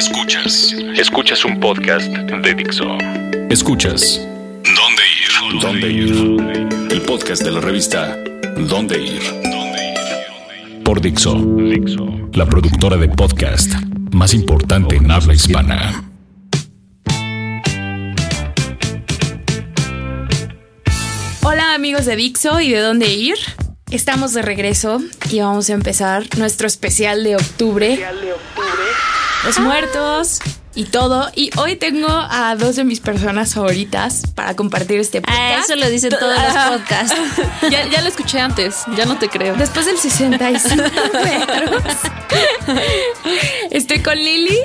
Escuchas. Escuchas un podcast de Dixo. Escuchas. ¿Dónde ir? ¿Dónde ir? El podcast de la revista ¿Dónde ir? Por Dixo. La productora de podcast más importante en habla hispana. Hola amigos de Dixo y de dónde ir. Estamos de regreso y vamos a empezar nuestro especial de octubre. Los muertos y todo. Y hoy tengo a dos de mis personas favoritas para compartir este podcast. Ah, eso lo dicen todos los podcasts. Ya, ya lo escuché antes, ya no te creo. Después del 65 metros. Estoy con Lili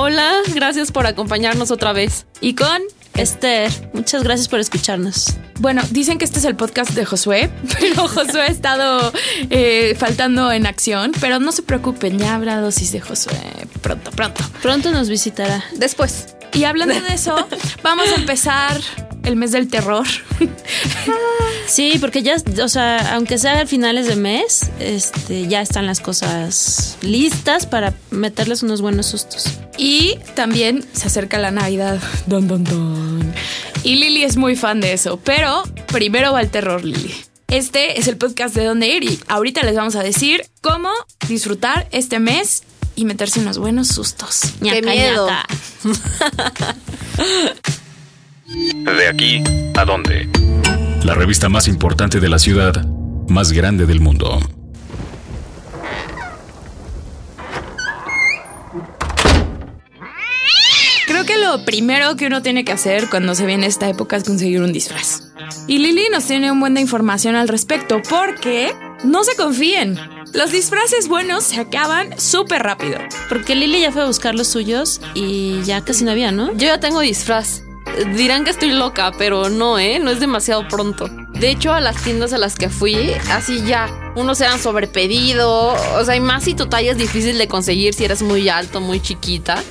Hola, gracias por acompañarnos otra vez. y con... Esther, muchas gracias por escucharnos. Bueno, dicen que este es el podcast de Josué, pero Josué ha estado eh, faltando en acción. Pero no se preocupen, ya habrá dosis de Josué pronto, pronto. Pronto nos visitará. Después. Y hablando de eso, vamos a empezar el mes del terror. Sí, porque ya, o sea, aunque sea a finales de mes, este, ya están las cosas listas para meterles unos buenos sustos. Y también se acerca la Navidad. Don, don, don. Y Lili es muy fan de eso. Pero primero va el terror, Lili. Este es el podcast de Dónde Ir y ahorita les vamos a decir cómo disfrutar este mes y meterse unos buenos sustos. Ñaca, miedo! ñaca. De aquí a dónde. La revista más importante de la ciudad, más grande del mundo. Creo que lo primero que uno tiene que hacer cuando se viene esta época es conseguir un disfraz. Y Lili nos tiene un buen de información al respecto porque no se confíen. Los disfraces buenos se acaban súper rápido. Porque Lili ya fue a buscar los suyos y ya casi no había, ¿no? Yo ya tengo disfraz. Dirán que estoy loca, pero no, ¿eh? No es demasiado pronto. De hecho, a las tiendas a las que fui, así ya, unos eran sobrepedido. O sea, y más si tu talla es difícil de conseguir si eres muy alto, muy chiquita.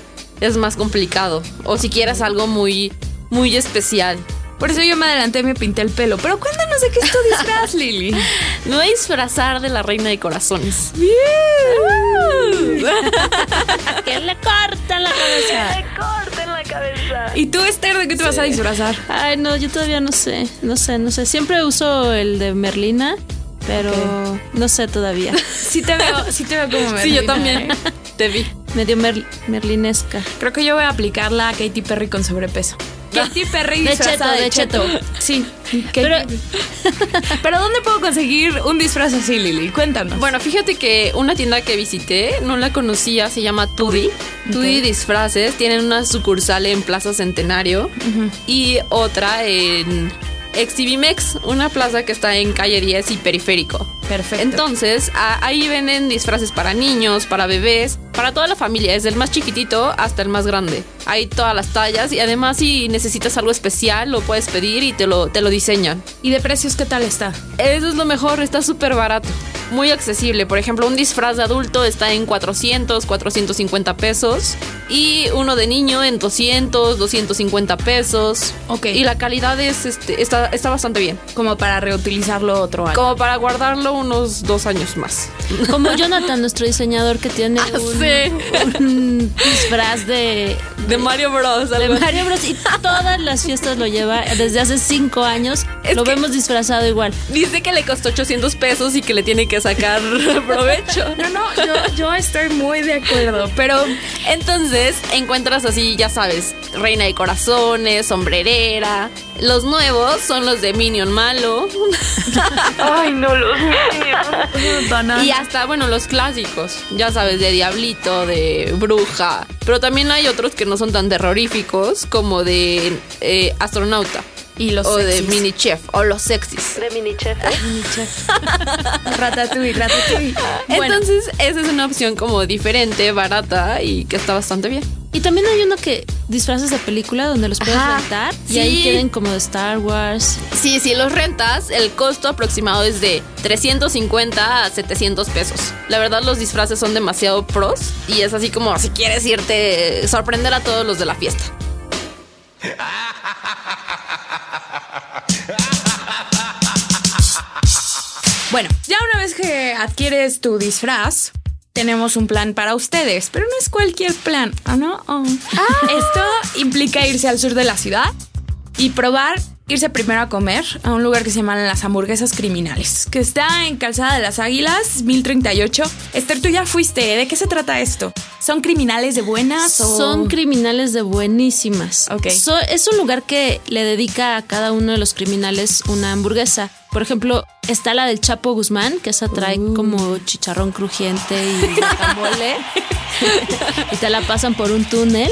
Es más complicado. O si quieres algo muy, muy especial. Por eso yo me adelanté y me pinté el pelo. Pero cuéntanos de qué es tu disfraz, Lili. Me voy a disfrazar de la reina de corazones. Que le cortan la cabeza. ¿Y tú, Esther, de qué te vas a disfrazar? Ay, no, yo todavía no sé, no sé, no sé. Siempre uso el de Merlina, pero no sé todavía. Sí te veo, sí te veo como Sí, yo Merlina, también. ¿eh? Te vi. Medio mer- merlinesca. Creo que yo voy a aplicarla a Katy Perry con sobrepeso. Katy Perry De cheto, de cheto. Sí. Katy- Pero- Pero ¿dónde puedo conseguir un disfraz así, Lili? Cuéntanos. Bueno, fíjate que una tienda que visité, no la conocía, se llama Tudi. Tudi Disfraces, tienen una sucursal en Plaza Centenario y otra en Exhibimex, una plaza que está en calle 10 y periférico. Perfecto. Entonces, a- ahí venden disfraces para niños, para bebés, para toda la familia, desde el más chiquitito hasta el más grande. Hay todas las tallas y además si necesitas algo especial lo puedes pedir y te lo, te lo diseñan. ¿Y de precios qué tal está? Eso es lo mejor, está súper barato. Muy accesible. Por ejemplo, un disfraz de adulto está en 400, 450 pesos. Y uno de niño en 200, 250 pesos. Ok. Y la calidad es, este, está, está bastante bien. Como para reutilizarlo otro año. Como para guardarlo unos dos años más. Como Jonathan, nuestro diseñador que tiene Ah, un, sí. un disfraz de, De Mario Bros. de algo. Mario Bros. Y todas las fiestas lo lleva desde hace cinco años. Es lo vemos disfrazado igual. Dice que le costó 800 pesos y que le tiene que sacar provecho. No, no, yo, yo estoy muy de acuerdo, pero Entonces encuentras así, ya sabes, reina de corazones, sombrerera. Los nuevos son los de Minion Malo. Ay, no los y hasta, bueno, los clásicos. Ya sabes, de Diablito, de Bruja. Pero también hay otros que no son tan terroríficos, como de eh, Astronauta. Y los o de sexys. Mini Chef. O los sexys. Ratatouille, ratatouille. Bueno, Entonces, esa es una opción como diferente, barata y que está bastante bien. Y también hay uno que disfraces de película donde los puedes Ajá, rentar. Y sí. ahí tienen como de Star Wars. Sí, si los rentas, el costo aproximado es de 350 a 700 pesos. La verdad, los disfraces son demasiado pros y es así como si quieres irte, sorprender a todos los de la fiesta. Bueno, ya una vez que adquieres tu disfraz, tenemos un plan para ustedes, pero no es cualquier plan, ¿ah, no? Oh. Esto implica irse al sur de la ciudad y probar irse primero a comer a un lugar que se llama Las Hamburguesas Criminales, que está en Calzada de las Águilas, 1038. Esther, tú ya fuiste, ¿eh? ¿de qué se trata esto? ¿Son criminales de buenas o...? Son criminales de buenísimas. Ok. So- es un lugar que le dedica a cada uno de los criminales una hamburguesa. Por ejemplo, está la del Chapo Guzmán, que esa trae Uh. como chicharrón crujiente y guacamole. y te la pasan por un túnel.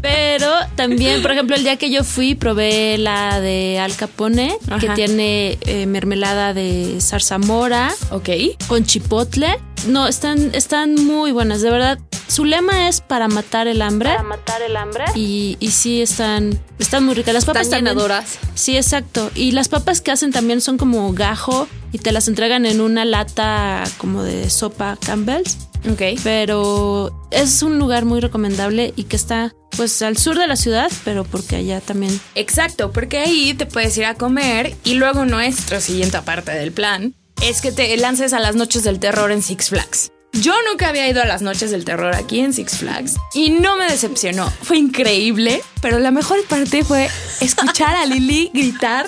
Pero también, por ejemplo, el día que yo fui, probé la de Al Capone, que tiene eh, mermelada de zarzamora Ok. con chipotle. No, están, están muy buenas, de verdad. Su lema es para matar el hambre. Para matar el hambre. Y, y sí, están, están muy ricas. Las papas Están llenadoras. Sí, exacto. Y las papas que hacen también son como gajo y te las entregan en una lata como de sopa Campbell's. Ok. Pero es un lugar muy recomendable y que está pues al sur de la ciudad, pero porque allá también Exacto, porque ahí te puedes ir a comer y luego nuestro siguiente parte del plan es que te lances a las noches del terror en Six Flags. Yo nunca había ido a las noches del terror aquí en Six Flags y no me decepcionó. Fue increíble, pero la mejor parte fue escuchar a Lily gritar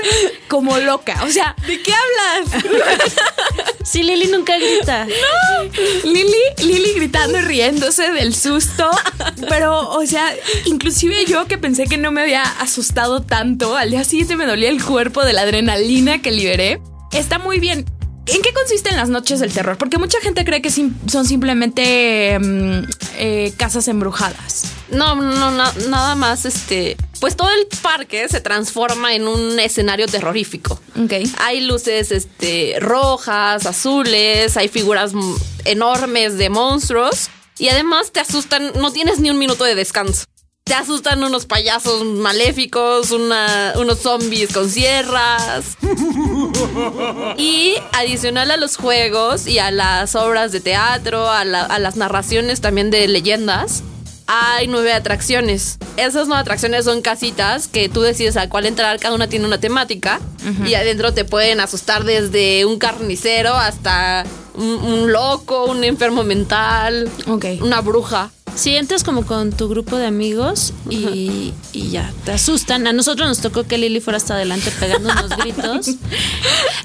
como loca. O sea, ¿de qué hablas? Sí, Lili nunca grita. Lily, Lily gritando y riéndose del susto. Pero, o sea, inclusive yo que pensé que no me había asustado tanto, al día siguiente me dolía el cuerpo de la adrenalina que liberé. Está muy bien. ¿En qué consisten las noches del terror? Porque mucha gente cree que son simplemente mm, eh, casas embrujadas. No, no, na- nada más, este, pues todo el parque se transforma en un escenario terrorífico. Ok. Hay luces, este, rojas, azules, hay figuras mm, enormes de monstruos y además te asustan, no tienes ni un minuto de descanso. Te asustan unos payasos maléficos, una- unos zombies con sierras. Y adicional a los juegos y a las obras de teatro, a, la- a las narraciones también de leyendas, hay nueve atracciones. Esas nueve atracciones son casitas que tú decides a cuál entrar, cada una tiene una temática y adentro te pueden asustar desde un carnicero hasta un, un loco, un enfermo mental, una bruja. Sí, entras como con tu grupo de amigos y, y ya, te asustan. A nosotros nos tocó que Lili fuera hasta adelante pegando unos gritos.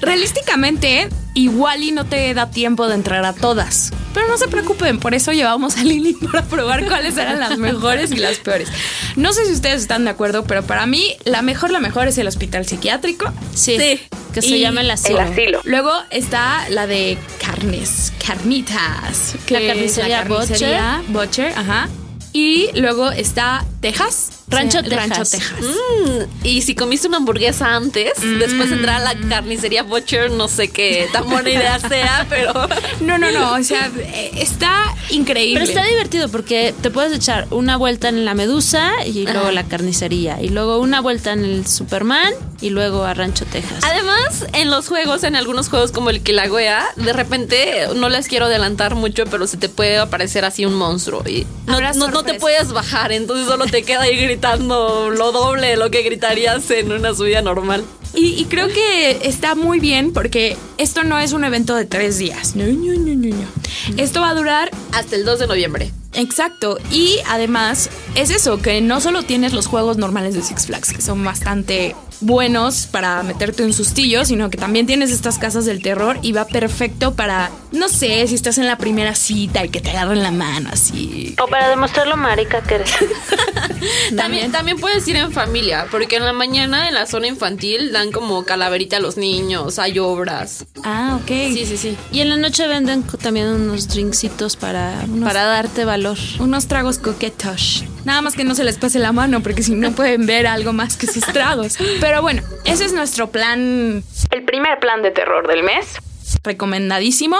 Realísticamente, igual y no te da tiempo de entrar a todas. Pero no se preocupen, por eso llevamos a Lili para probar cuáles eran las mejores y las peores. No sé si ustedes están de acuerdo, pero para mí la mejor, la mejor es el hospital psiquiátrico. Sí, Sí. Que se llama el asilo. Luego está la de carnes, carnitas. que La es carnicería carnicería Butcher, ajá. Y luego está Texas. Rancho Texas. Rancho Texas. Mm, y si comiste una hamburguesa antes, después entrar a la carnicería Butcher, no sé qué tan buena idea sea, pero No, no, no. O sea, eh, está increíble. Pero está divertido porque te puedes echar una vuelta en la Medusa y luego la carnicería. Y luego una vuelta en el Superman y luego a Rancho Texas. Además, en los juegos, en algunos juegos como el Kilauea, de repente, no les quiero adelantar mucho, pero se te puede aparecer así un monstruo y no, no- no te puedes bajar, entonces solo te queda ahí gritando lo doble de lo que gritarías en una subida normal. Y, y creo que está muy bien porque esto no es un evento de tres días. No, no, no, no, no. Esto va a durar Hasta el 2 de noviembre. Exacto, y además es eso, que no solo tienes los juegos normales de Six Flags, que son bastante buenos para meterte un sustillo, sino que también tienes estas casas del terror y va perfecto para, no sé, si estás en la primera cita y que te agarren la mano así. O para demostrar lo marica que eres. También, también puedes ir en familia, porque en la mañana en la zona infantil dan como calaverita a los niños, hay obras. Ah, ok. Sí, sí, sí. Y en la noche venden también unos drinksitos para, para darte valor. Unos tragos coquetos. Nada más que no se les pase la mano, porque si no pueden ver algo más que sus tragos. Pero bueno, ese es nuestro plan. El primer plan de terror del mes. Recomendadísimo.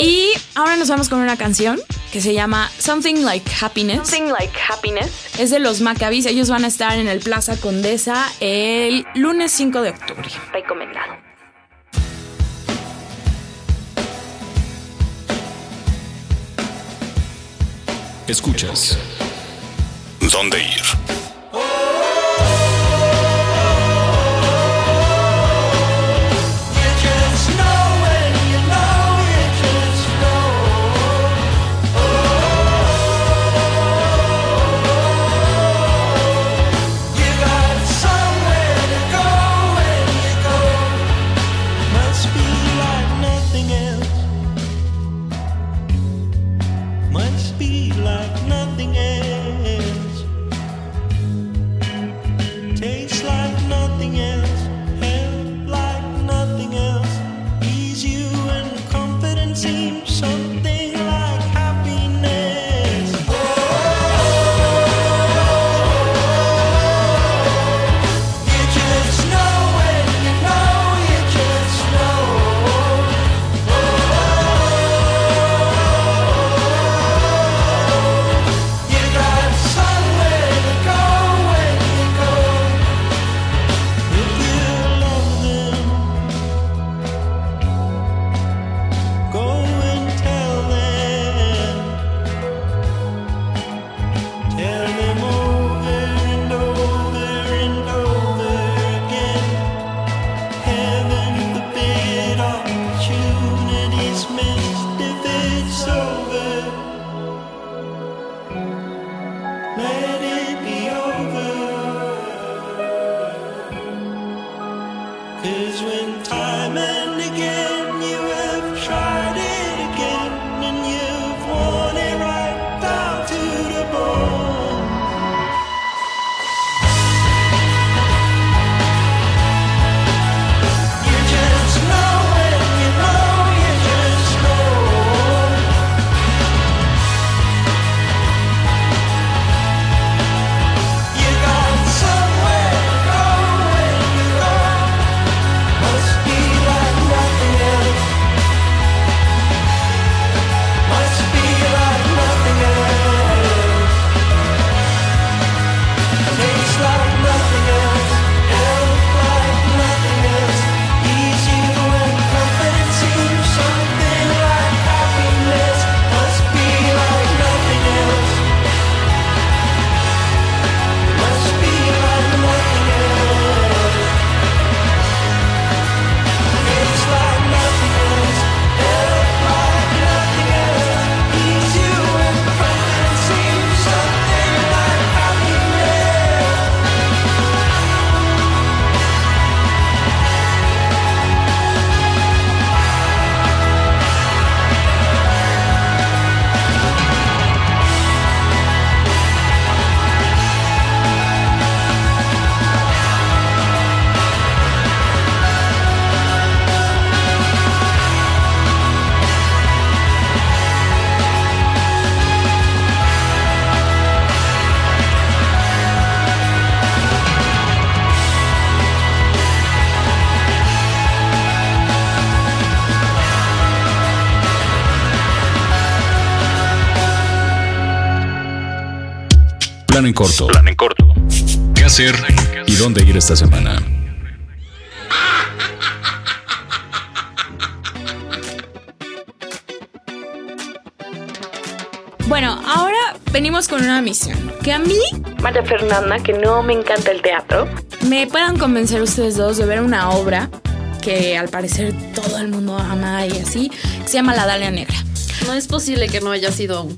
Y ahora nos vamos con una canción que se llama Something Like Happiness. Something Like Happiness. Es de los Maccabees. Ellos van a estar en el Plaza Condesa el lunes 5 de octubre. Recomendado. Escuchas. ¿Dónde ir? En corto. Plan en corto. ¿Qué hacer y dónde ir esta semana? Bueno, ahora venimos con una misión. Que a mí, María Fernanda, que no me encanta el teatro, me puedan convencer ustedes dos de ver una obra que al parecer todo el mundo ama y así, se llama La Dalia Negra. No es posible que no haya sido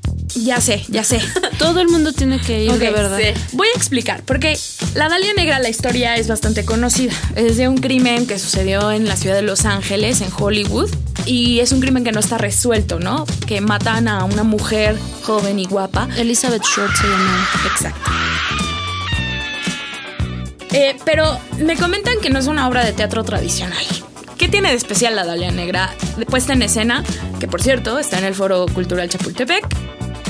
ya sé, ya sé. Todo el mundo tiene que ir, de verdad. Voy a explicar, porque la Dalia Negra, la historia es bastante conocida. Es de un crimen que sucedió en la ciudad de Los Ángeles, en Hollywood. Y es un crimen que no está resuelto, ¿no? Que matan a una mujer joven y guapa. Elizabeth Short se llama. Exacto. Eh, pero me comentan que no es una obra de teatro tradicional. ¿Qué tiene de especial la Dalia Negra? Puesta en escena, que por cierto está en el Foro Cultural Chapultepec,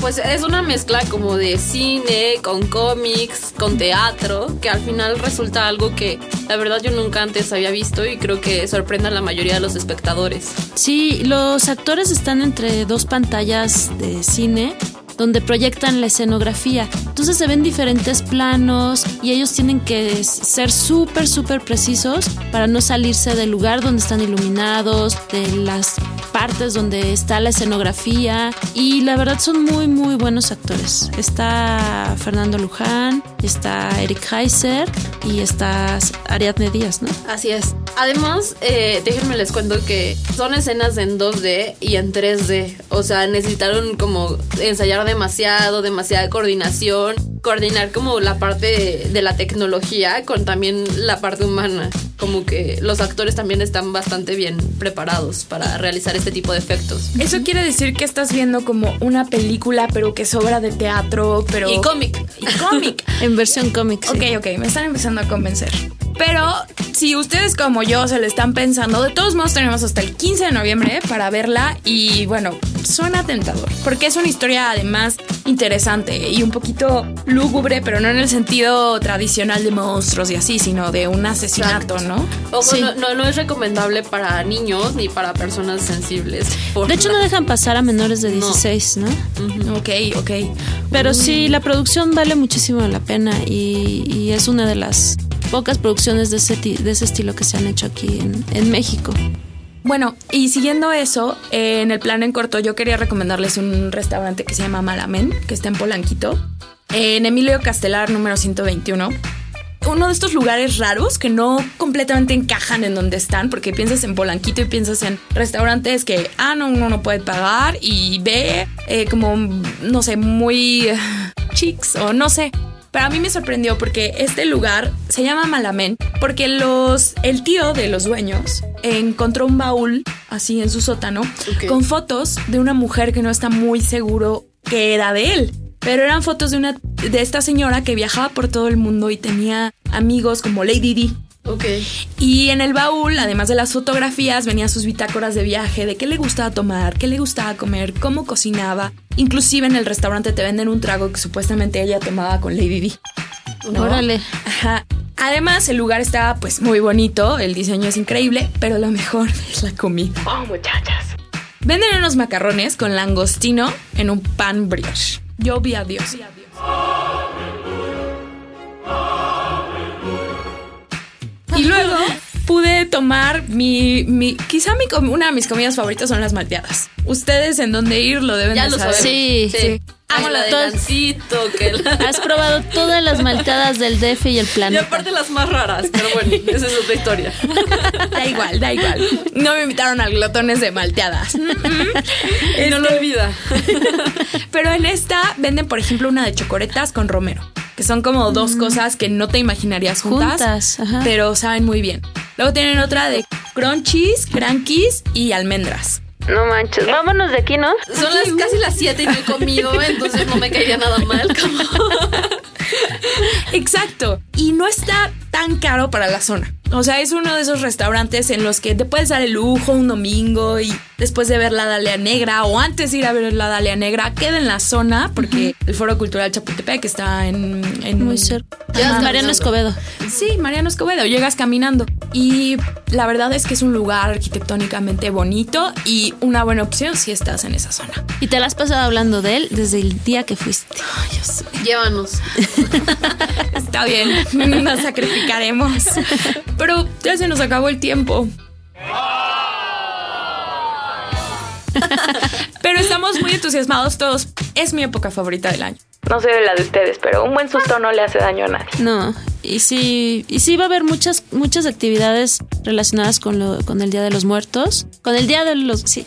pues es una mezcla como de cine, con cómics, con teatro, que al final resulta algo que la verdad yo nunca antes había visto y creo que sorprende a la mayoría de los espectadores. Sí, los actores están entre dos pantallas de cine donde proyectan la escenografía. Entonces se ven diferentes planos y ellos tienen que ser súper, súper precisos para no salirse del lugar donde están iluminados, de las partes donde está la escenografía y la verdad son muy muy buenos actores. Está Fernando Luján, está Eric Heiser y está Ariadne Díaz, ¿no? Así es. Además, eh, déjenme les cuento que son escenas en 2D y en 3D. O sea, necesitaron como ensayar demasiado, demasiada coordinación, coordinar como la parte de, la tecnología con también la parte humana. como que los actores también están bastante bien preparados para realizar este tipo de efectos. Eso quiere decir que estás viendo como una película, pero que sobra de teatro, pero... Y cómic. Y cómic. En versión cómic. sí. Ok, ok, me están empezando a convencer. Pero si ustedes como yo se le están pensando, de todos modos tenemos hasta el 15 de noviembre para verla y bueno, suena tentador, porque es una historia además interesante y un poquito lúgubre, pero no en el sentido tradicional de monstruos y así, sino de un asesinato, ¿no? Ojo, Sí. no, no, no es recomendable para niños ni para personas sensibles. por De hecho, la- no dejan pasar a menores de 16, ¿no? Ok, ok. Pero sí, la producción vale muchísimo la pena y, y es una de las pocas producciones de ese, de ese estilo que se han hecho aquí en, en México. Bueno, y siguiendo eso, eh, en el plan en corto yo quería recomendarles un restaurante que se llama Malamen, que está en Polanquito, en Emilio Castelar número 121. Uno de estos lugares raros que no completamente encajan en donde están, porque piensas en Polanquito y piensas en restaurantes que, ah, no, uno no puede pagar y ve eh, como, no sé, muy eh, chics o no sé. Pero a mí me sorprendió porque este lugar se llama Malamén porque los, el tío de los dueños encontró un baúl así en su sótano con fotos de una mujer que no está muy seguro que era de él. Pero eran fotos de una de esta señora que viajaba por todo el mundo y tenía amigos como Lady Di. Ok. Y en el baúl, además de las fotografías, venían sus bitácoras de viaje, de qué le gustaba tomar, qué le gustaba comer, cómo cocinaba. Inclusive en el restaurante te venden un trago que supuestamente ella tomaba con Lady Di. ¿no? Órale. Ajá. Además, el lugar está pues muy bonito, el diseño es increíble, pero lo mejor es la comida. Oh, muchachas. Venden unos macarrones con langostino en un pan brioche. Yo vi a Dios. Y luego pude tomar mi, mi quizá mi, com- una de mis comidas favoritas son las malteadas. Ustedes en dónde ir lo deben Ya de lo saber. Sí, sí. Amo la de que la- Has probado todas las malteadas del DF y el Y planeta. aparte las más raras, pero bueno, esa es otra historia. Da igual, da igual. No me invitaron al glotones de malteadas. Y no lo olvida. Pero en esta venden, por ejemplo, una de chocoretas con romero, que son como dos cosas que no te imaginarías juntas, pero saben muy bien. Luego tienen otra de crunchies, crankies y almendras. No manches. Vámonos de aquí, ¿no? Son las casi las 7 y no he comido, entonces no me caería nada mal. como- Exacto. Y no está tan caro para la zona. O sea, es uno de esos restaurantes en los que te puedes dar el lujo un domingo y después de ver la Dalia Negra o antes de ir a ver la Dalia Negra, queda en la zona porque el Foro Cultural Chapultepec está en... en Muy cerca. Mariano Escobedo. Sí, Mariano Escobedo, llegas caminando. Y la verdad es que es un lugar arquitectónicamente bonito y una buena opción si estás en esa zona. Y te la has pasado hablando de él desde el día que fuiste. Ay, yo sé. Llévanos. Está bien, nos sacrificaremos. Pero ya se nos acabó el tiempo. Pero estamos muy entusiasmados todos. Es mi época favorita del año. No sé de la de ustedes, pero un buen susto no le hace daño a nadie. No, y sí, y sí va a haber muchas, muchas actividades relacionadas con lo, con el Día de los Muertos, con el Día de los, sí,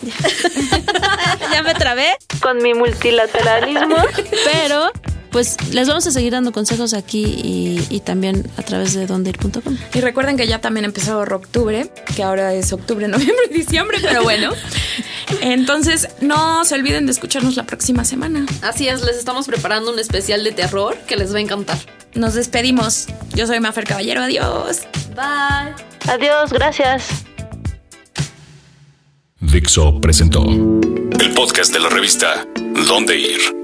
ya me trabé, con mi multilateralismo, pero pues les vamos a seguir dando consejos aquí y, y también a través de dondeir.com. Y recuerden que ya también empezó octubre, que ahora es octubre, noviembre y diciembre, pero bueno. Entonces, no se olviden de escucharnos la próxima semana. Así es, les estamos preparando un especial de terror que les va a encantar. Nos despedimos. Yo soy Mafer Caballero. Adiós. Bye. Adiós, gracias. Dixo presentó el podcast de la revista Dónde Ir.